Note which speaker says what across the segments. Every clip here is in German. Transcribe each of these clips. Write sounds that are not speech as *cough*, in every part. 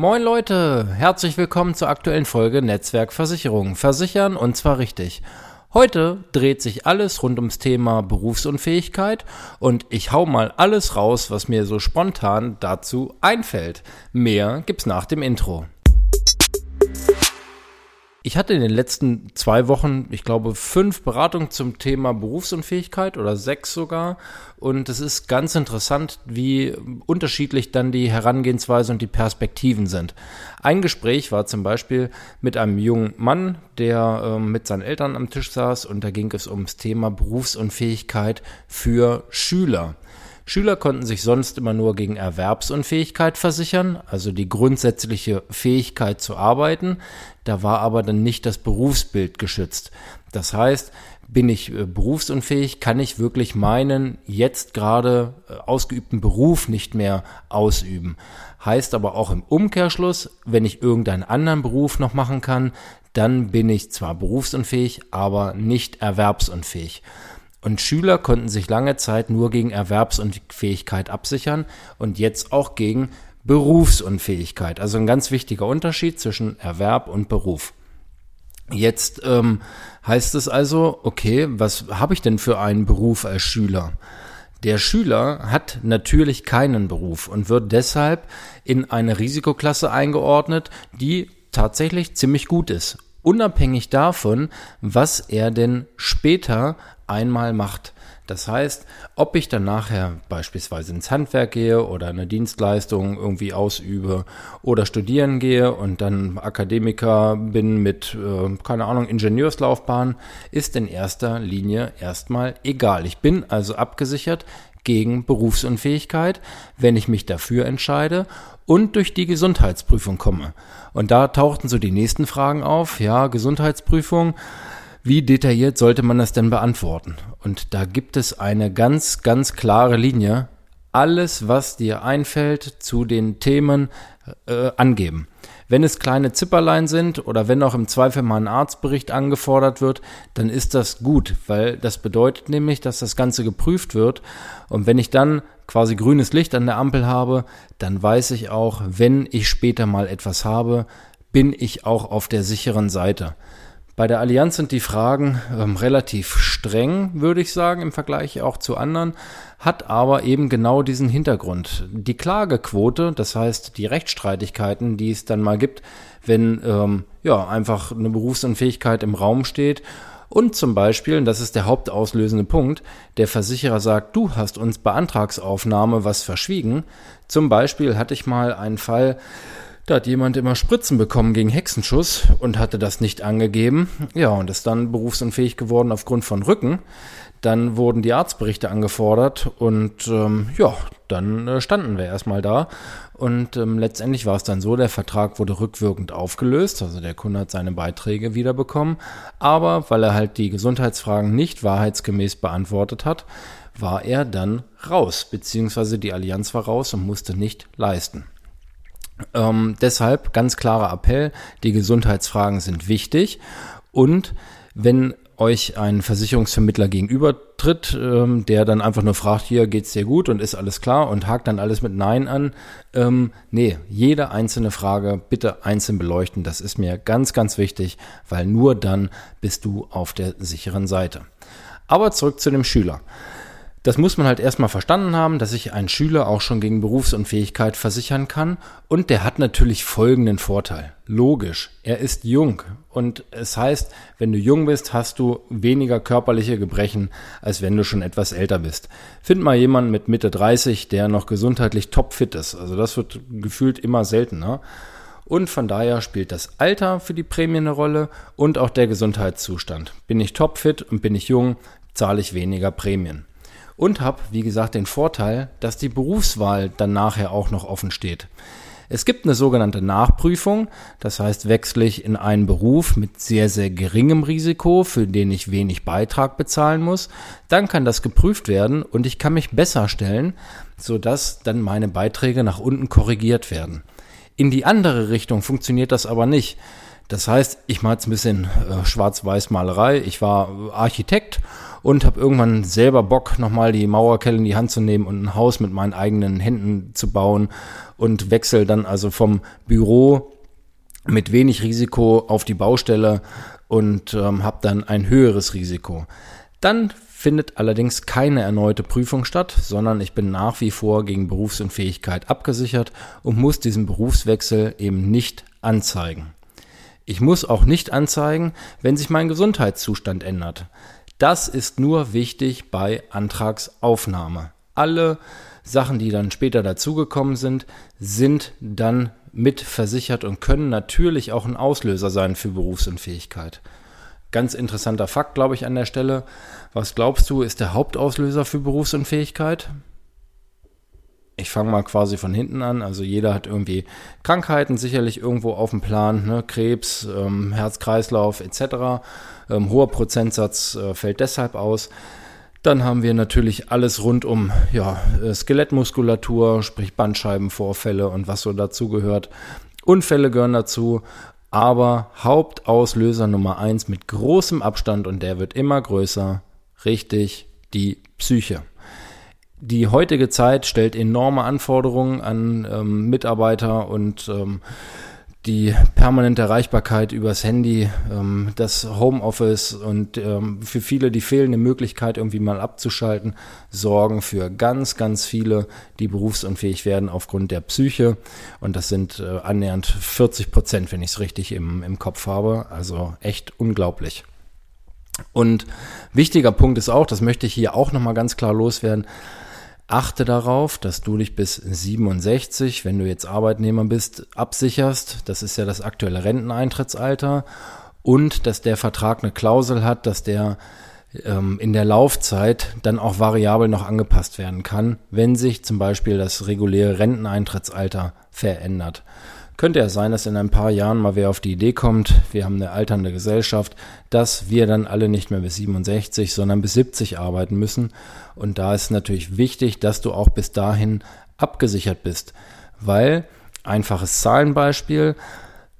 Speaker 1: Moin Leute, herzlich willkommen zur aktuellen Folge Netzwerkversicherung. Versichern und zwar richtig. Heute dreht sich alles rund ums Thema Berufsunfähigkeit und ich hau mal alles raus, was mir so spontan dazu einfällt. Mehr gibt's nach dem Intro. Ich hatte in den letzten zwei Wochen, ich glaube, fünf Beratungen zum Thema Berufsunfähigkeit oder sechs sogar. Und es ist ganz interessant, wie unterschiedlich dann die Herangehensweise und die Perspektiven sind. Ein Gespräch war zum Beispiel mit einem jungen Mann, der äh, mit seinen Eltern am Tisch saß und da ging es ums Thema Berufsunfähigkeit für Schüler. Schüler konnten sich sonst immer nur gegen Erwerbsunfähigkeit versichern, also die grundsätzliche Fähigkeit zu arbeiten. Da war aber dann nicht das Berufsbild geschützt. Das heißt, bin ich äh, berufsunfähig, kann ich wirklich meinen jetzt gerade äh, ausgeübten Beruf nicht mehr ausüben. Heißt aber auch im Umkehrschluss, wenn ich irgendeinen anderen Beruf noch machen kann, dann bin ich zwar berufsunfähig, aber nicht erwerbsunfähig. Und Schüler konnten sich lange Zeit nur gegen Erwerbsunfähigkeit absichern und jetzt auch gegen Berufsunfähigkeit. Also ein ganz wichtiger Unterschied zwischen Erwerb und Beruf. Jetzt ähm, heißt es also, okay, was habe ich denn für einen Beruf als Schüler? Der Schüler hat natürlich keinen Beruf und wird deshalb in eine Risikoklasse eingeordnet, die tatsächlich ziemlich gut ist unabhängig davon, was er denn später einmal macht. Das heißt, ob ich dann nachher beispielsweise ins Handwerk gehe oder eine Dienstleistung irgendwie ausübe oder studieren gehe und dann Akademiker bin mit, äh, keine Ahnung, Ingenieurslaufbahn, ist in erster Linie erstmal egal. Ich bin also abgesichert gegen Berufsunfähigkeit, wenn ich mich dafür entscheide und durch die Gesundheitsprüfung komme. Und da tauchten so die nächsten Fragen auf. Ja, Gesundheitsprüfung. Wie detailliert sollte man das denn beantworten? Und da gibt es eine ganz, ganz klare Linie. Alles, was dir einfällt zu den Themen, äh, angeben. Wenn es kleine Zipperlein sind oder wenn auch im Zweifel mal ein Arztbericht angefordert wird, dann ist das gut, weil das bedeutet nämlich, dass das Ganze geprüft wird. Und wenn ich dann quasi grünes Licht an der Ampel habe, dann weiß ich auch, wenn ich später mal etwas habe, bin ich auch auf der sicheren Seite. Bei der Allianz sind die Fragen ähm, relativ streng, würde ich sagen, im Vergleich auch zu anderen, hat aber eben genau diesen Hintergrund. Die Klagequote, das heißt die Rechtsstreitigkeiten, die es dann mal gibt, wenn ähm, ja einfach eine Berufsunfähigkeit im Raum steht und zum Beispiel, und das ist der hauptauslösende Punkt, der Versicherer sagt, du hast uns bei Antragsaufnahme was verschwiegen. Zum Beispiel hatte ich mal einen Fall, da hat jemand immer Spritzen bekommen gegen Hexenschuss und hatte das nicht angegeben. Ja, und ist dann berufsunfähig geworden aufgrund von Rücken. Dann wurden die Arztberichte angefordert und ähm, ja, dann äh, standen wir erstmal da. Und ähm, letztendlich war es dann so, der Vertrag wurde rückwirkend aufgelöst, also der Kunde hat seine Beiträge wiederbekommen. Aber weil er halt die Gesundheitsfragen nicht wahrheitsgemäß beantwortet hat, war er dann raus, beziehungsweise die Allianz war raus und musste nicht leisten. Ähm, deshalb ganz klarer Appell, die Gesundheitsfragen sind wichtig und wenn euch ein Versicherungsvermittler gegenübertritt, ähm, der dann einfach nur fragt, hier geht's dir gut und ist alles klar und hakt dann alles mit Nein an. Ähm, nee, jede einzelne Frage bitte einzeln beleuchten. Das ist mir ganz, ganz wichtig, weil nur dann bist du auf der sicheren Seite. Aber zurück zu dem Schüler. Das muss man halt erstmal verstanden haben, dass sich ein Schüler auch schon gegen Berufsunfähigkeit versichern kann. Und der hat natürlich folgenden Vorteil. Logisch, er ist jung. Und es heißt, wenn du jung bist, hast du weniger körperliche Gebrechen, als wenn du schon etwas älter bist. Find mal jemanden mit Mitte 30, der noch gesundheitlich topfit ist. Also das wird gefühlt immer seltener. Und von daher spielt das Alter für die Prämie eine Rolle und auch der Gesundheitszustand. Bin ich topfit und bin ich jung, zahle ich weniger Prämien und habe, wie gesagt, den Vorteil, dass die Berufswahl dann nachher auch noch offen steht. Es gibt eine sogenannte Nachprüfung, das heißt, wechsle ich in einen Beruf mit sehr, sehr geringem Risiko, für den ich wenig Beitrag bezahlen muss, dann kann das geprüft werden und ich kann mich besser stellen, sodass dann meine Beiträge nach unten korrigiert werden. In die andere Richtung funktioniert das aber nicht. Das heißt, ich mache jetzt ein bisschen äh, Schwarz-Weiß-Malerei. Ich war Architekt und habe irgendwann selber Bock, nochmal die Mauerkelle in die Hand zu nehmen und ein Haus mit meinen eigenen Händen zu bauen und wechsel dann also vom Büro mit wenig Risiko auf die Baustelle und ähm, habe dann ein höheres Risiko. Dann findet allerdings keine erneute Prüfung statt, sondern ich bin nach wie vor gegen Berufsunfähigkeit abgesichert und muss diesen Berufswechsel eben nicht anzeigen. Ich muss auch nicht anzeigen, wenn sich mein Gesundheitszustand ändert. Das ist nur wichtig bei Antragsaufnahme. Alle Sachen, die dann später dazugekommen sind, sind dann mit versichert und können natürlich auch ein Auslöser sein für Berufsunfähigkeit. Ganz interessanter Fakt, glaube ich, an der Stelle. Was glaubst du, ist der Hauptauslöser für Berufsunfähigkeit? Ich fange mal quasi von hinten an. Also jeder hat irgendwie Krankheiten sicherlich irgendwo auf dem Plan, ne? Krebs, ähm, Herz-Kreislauf etc. Ähm, hoher Prozentsatz äh, fällt deshalb aus. Dann haben wir natürlich alles rund um ja, äh, Skelettmuskulatur, sprich Bandscheibenvorfälle und was so dazu gehört. Unfälle gehören dazu, aber Hauptauslöser Nummer eins mit großem Abstand und der wird immer größer, richtig, die Psyche. Die heutige Zeit stellt enorme Anforderungen an ähm, Mitarbeiter und ähm, die permanente Erreichbarkeit übers Handy, ähm, das Homeoffice und ähm, für viele die fehlende Möglichkeit, irgendwie mal abzuschalten, sorgen für ganz, ganz viele, die berufsunfähig werden aufgrund der Psyche. Und das sind äh, annähernd 40 Prozent, wenn ich es richtig im, im Kopf habe. Also echt unglaublich. Und wichtiger Punkt ist auch, das möchte ich hier auch nochmal ganz klar loswerden, Achte darauf, dass du dich bis 67, wenn du jetzt Arbeitnehmer bist, absicherst. Das ist ja das aktuelle Renteneintrittsalter. Und dass der Vertrag eine Klausel hat, dass der ähm, in der Laufzeit dann auch variabel noch angepasst werden kann, wenn sich zum Beispiel das reguläre Renteneintrittsalter verändert. Könnte ja sein, dass in ein paar Jahren mal wer auf die Idee kommt, wir haben eine alternde Gesellschaft, dass wir dann alle nicht mehr bis 67, sondern bis 70 arbeiten müssen. Und da ist natürlich wichtig, dass du auch bis dahin abgesichert bist. Weil, einfaches Zahlenbeispiel,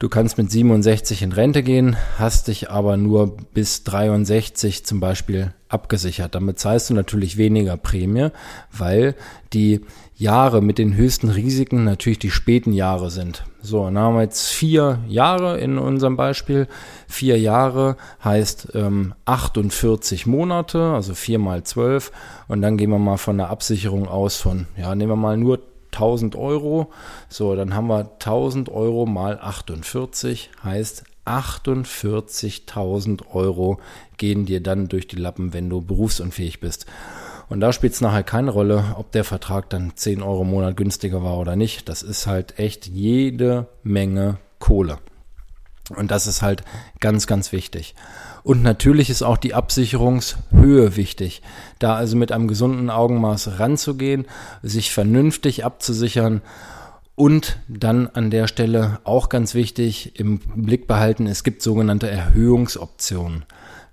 Speaker 1: Du kannst mit 67 in Rente gehen, hast dich aber nur bis 63 zum Beispiel abgesichert. Damit zahlst du natürlich weniger Prämie, weil die Jahre mit den höchsten Risiken natürlich die späten Jahre sind. So, dann haben wir jetzt vier Jahre in unserem Beispiel. Vier Jahre heißt ähm, 48 Monate, also vier mal zwölf. Und dann gehen wir mal von der Absicherung aus von, ja, nehmen wir mal nur 1000 Euro. So, dann haben wir 1000 Euro mal 48, heißt 48.000 Euro gehen dir dann durch die Lappen, wenn du berufsunfähig bist. Und da spielt es nachher keine Rolle, ob der Vertrag dann 10 Euro im Monat günstiger war oder nicht. Das ist halt echt jede Menge Kohle. Und das ist halt ganz, ganz wichtig. Und natürlich ist auch die Absicherungshöhe wichtig. Da also mit einem gesunden Augenmaß ranzugehen, sich vernünftig abzusichern und dann an der Stelle auch ganz wichtig im Blick behalten, es gibt sogenannte Erhöhungsoptionen.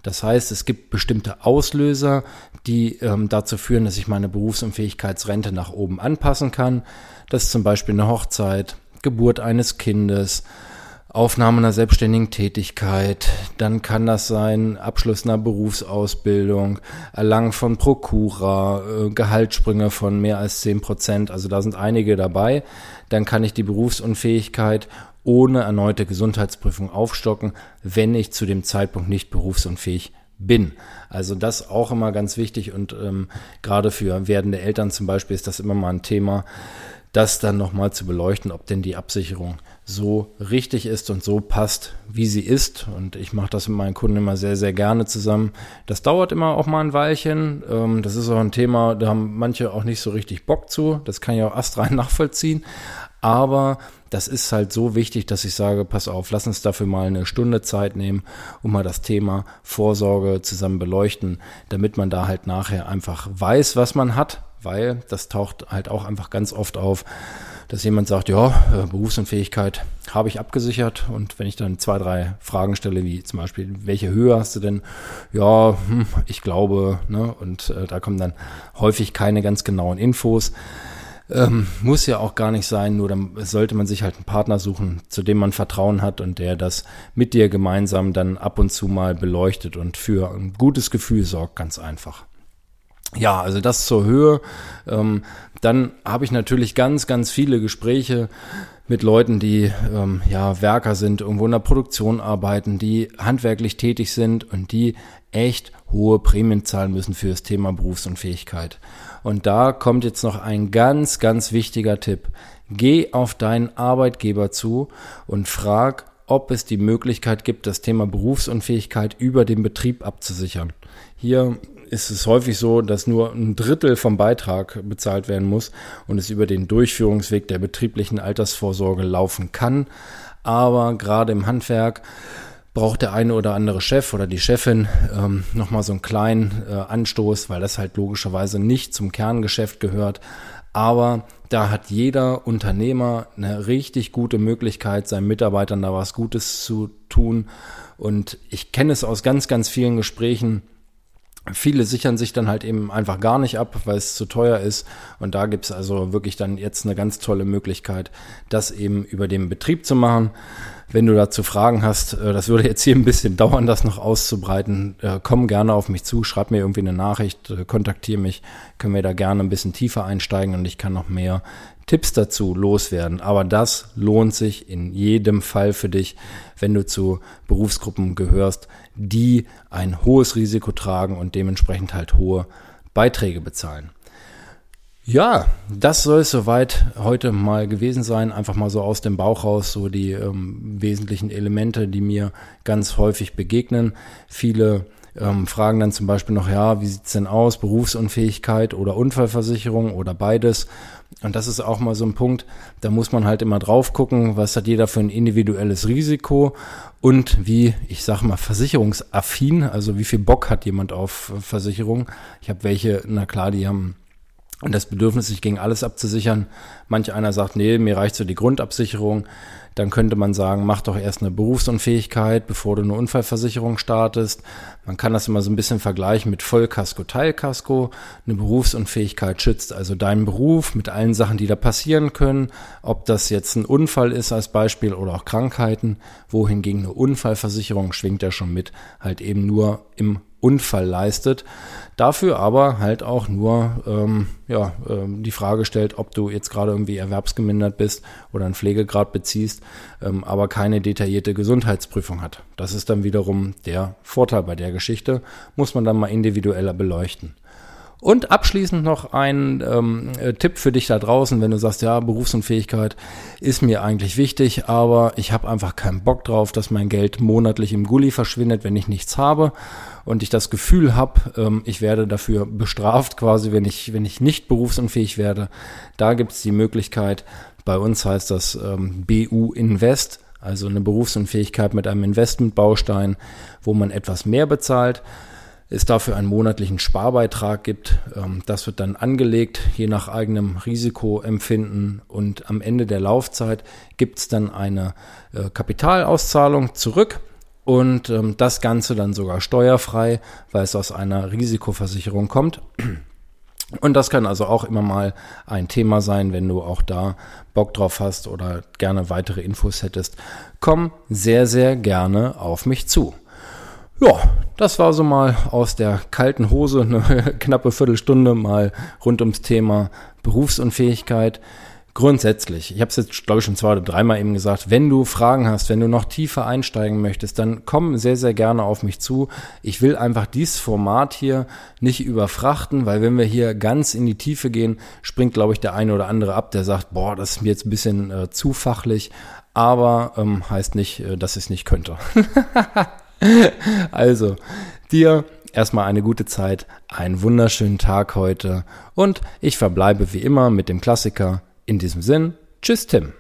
Speaker 1: Das heißt, es gibt bestimmte Auslöser, die ähm, dazu führen, dass ich meine Berufsunfähigkeitsrente nach oben anpassen kann. Das ist zum Beispiel eine Hochzeit, Geburt eines Kindes, Aufnahme einer selbstständigen Tätigkeit, dann kann das sein Abschluss einer Berufsausbildung, Erlangen von Prokura, äh, Gehaltssprünge von mehr als zehn Prozent, also da sind einige dabei. Dann kann ich die Berufsunfähigkeit ohne erneute Gesundheitsprüfung aufstocken, wenn ich zu dem Zeitpunkt nicht berufsunfähig bin. Also das auch immer ganz wichtig und ähm, gerade für werdende Eltern zum Beispiel ist das immer mal ein Thema, das dann nochmal zu beleuchten, ob denn die Absicherung so richtig ist und so passt, wie sie ist. Und ich mache das mit meinen Kunden immer sehr, sehr gerne zusammen. Das dauert immer auch mal ein Weilchen. Ähm, das ist auch ein Thema, da haben manche auch nicht so richtig Bock zu. Das kann ich auch astrein *laughs* nachvollziehen. Aber das ist halt so wichtig, dass ich sage, pass auf, lass uns dafür mal eine Stunde Zeit nehmen und mal das Thema Vorsorge zusammen beleuchten, damit man da halt nachher einfach weiß, was man hat, weil das taucht halt auch einfach ganz oft auf, dass jemand sagt, ja, äh, Berufsunfähigkeit habe ich abgesichert und wenn ich dann zwei, drei Fragen stelle, wie zum Beispiel, welche Höhe hast du denn? Ja, hm, ich glaube, ne, und äh, da kommen dann häufig keine ganz genauen Infos. Ähm, muss ja auch gar nicht sein, nur dann sollte man sich halt einen Partner suchen, zu dem man Vertrauen hat und der das mit dir gemeinsam dann ab und zu mal beleuchtet und für ein gutes Gefühl sorgt, ganz einfach. Ja, also das zur Höhe. Ähm, dann habe ich natürlich ganz, ganz viele Gespräche mit Leuten, die ähm, ja Werker sind, irgendwo in der Produktion arbeiten, die handwerklich tätig sind und die echt hohe Prämien zahlen müssen für das Thema Berufsunfähigkeit. Und da kommt jetzt noch ein ganz, ganz wichtiger Tipp. Geh auf deinen Arbeitgeber zu und frag, ob es die Möglichkeit gibt, das Thema Berufsunfähigkeit über den Betrieb abzusichern. Hier ist es häufig so, dass nur ein Drittel vom Beitrag bezahlt werden muss und es über den Durchführungsweg der betrieblichen Altersvorsorge laufen kann. Aber gerade im Handwerk braucht der eine oder andere Chef oder die Chefin ähm, nochmal so einen kleinen äh, Anstoß, weil das halt logischerweise nicht zum Kerngeschäft gehört. Aber da hat jeder Unternehmer eine richtig gute Möglichkeit, seinen Mitarbeitern da was Gutes zu tun. Und ich kenne es aus ganz, ganz vielen Gesprächen, Viele sichern sich dann halt eben einfach gar nicht ab, weil es zu teuer ist. Und da gibt's also wirklich dann jetzt eine ganz tolle Möglichkeit, das eben über den Betrieb zu machen. Wenn du dazu Fragen hast, äh, das würde jetzt hier ein bisschen dauern, das noch auszubreiten, äh, komm gerne auf mich zu, schreib mir irgendwie eine Nachricht, äh, kontaktiere mich, können wir da gerne ein bisschen tiefer einsteigen und ich kann noch mehr Tipps dazu loswerden. Aber das lohnt sich in jedem Fall für dich, wenn du zu Berufsgruppen gehörst, die ein hohes Risiko tragen und dementsprechend halt hohe Beiträge bezahlen. Ja, das soll es soweit heute mal gewesen sein. Einfach mal so aus dem Bauch raus, so die ähm, wesentlichen Elemente, die mir ganz häufig begegnen. Viele ähm, fragen dann zum Beispiel noch, ja, wie sieht's denn aus, Berufsunfähigkeit oder Unfallversicherung oder beides. Und das ist auch mal so ein Punkt, da muss man halt immer drauf gucken, was hat jeder für ein individuelles Risiko und wie, ich sag mal, versicherungsaffin, also wie viel Bock hat jemand auf Versicherung. Ich habe welche, na klar, die haben das Bedürfnis, sich gegen alles abzusichern. Manch einer sagt, nee, mir reicht so die Grundabsicherung dann könnte man sagen, mach doch erst eine Berufsunfähigkeit, bevor du eine Unfallversicherung startest. Man kann das immer so ein bisschen vergleichen mit Vollkasko, Teilkasko. Eine Berufsunfähigkeit schützt also deinen Beruf mit allen Sachen, die da passieren können. Ob das jetzt ein Unfall ist als Beispiel oder auch Krankheiten, wohingegen eine Unfallversicherung schwingt ja schon mit, halt eben nur im Unfall leistet. Dafür aber halt auch nur ähm, ja, ähm, die Frage stellt, ob du jetzt gerade irgendwie erwerbsgemindert bist oder einen Pflegegrad beziehst, ähm, aber keine detaillierte Gesundheitsprüfung hat. Das ist dann wiederum der Vorteil bei der Geschichte, muss man dann mal individueller beleuchten. Und abschließend noch ein ähm, äh, Tipp für dich da draußen, wenn du sagst, ja, Berufsunfähigkeit ist mir eigentlich wichtig, aber ich habe einfach keinen Bock drauf, dass mein Geld monatlich im Gully verschwindet, wenn ich nichts habe und ich das Gefühl habe, ähm, ich werde dafür bestraft quasi, wenn ich, wenn ich nicht berufsunfähig werde. Da gibt es die Möglichkeit, bei uns heißt das ähm, BU Invest, also eine Berufsunfähigkeit mit einem Investmentbaustein, wo man etwas mehr bezahlt es dafür einen monatlichen Sparbeitrag gibt. Ähm, das wird dann angelegt, je nach eigenem Risikoempfinden. Und am Ende der Laufzeit gibt es dann eine äh, Kapitalauszahlung zurück. Und ähm, das Ganze dann sogar steuerfrei, weil es aus einer Risikoversicherung kommt. Und das kann also auch immer mal ein Thema sein, wenn du auch da Bock drauf hast oder gerne weitere Infos hättest. Komm sehr, sehr gerne auf mich zu. Ja, das war so mal aus der kalten Hose eine *laughs* knappe Viertelstunde mal rund ums Thema Berufsunfähigkeit. Grundsätzlich, ich habe es jetzt, glaube ich, schon zwei oder dreimal eben gesagt, wenn du Fragen hast, wenn du noch tiefer einsteigen möchtest, dann komm sehr, sehr gerne auf mich zu. Ich will einfach dieses Format hier nicht überfrachten, weil wenn wir hier ganz in die Tiefe gehen, springt, glaube ich, der eine oder andere ab, der sagt, boah, das ist mir jetzt ein bisschen äh, zu fachlich, aber ähm, heißt nicht, äh, dass ich es nicht könnte. *laughs* *laughs* also, dir erstmal eine gute Zeit, einen wunderschönen Tag heute und ich verbleibe wie immer mit dem Klassiker. In diesem Sinn, tschüss Tim.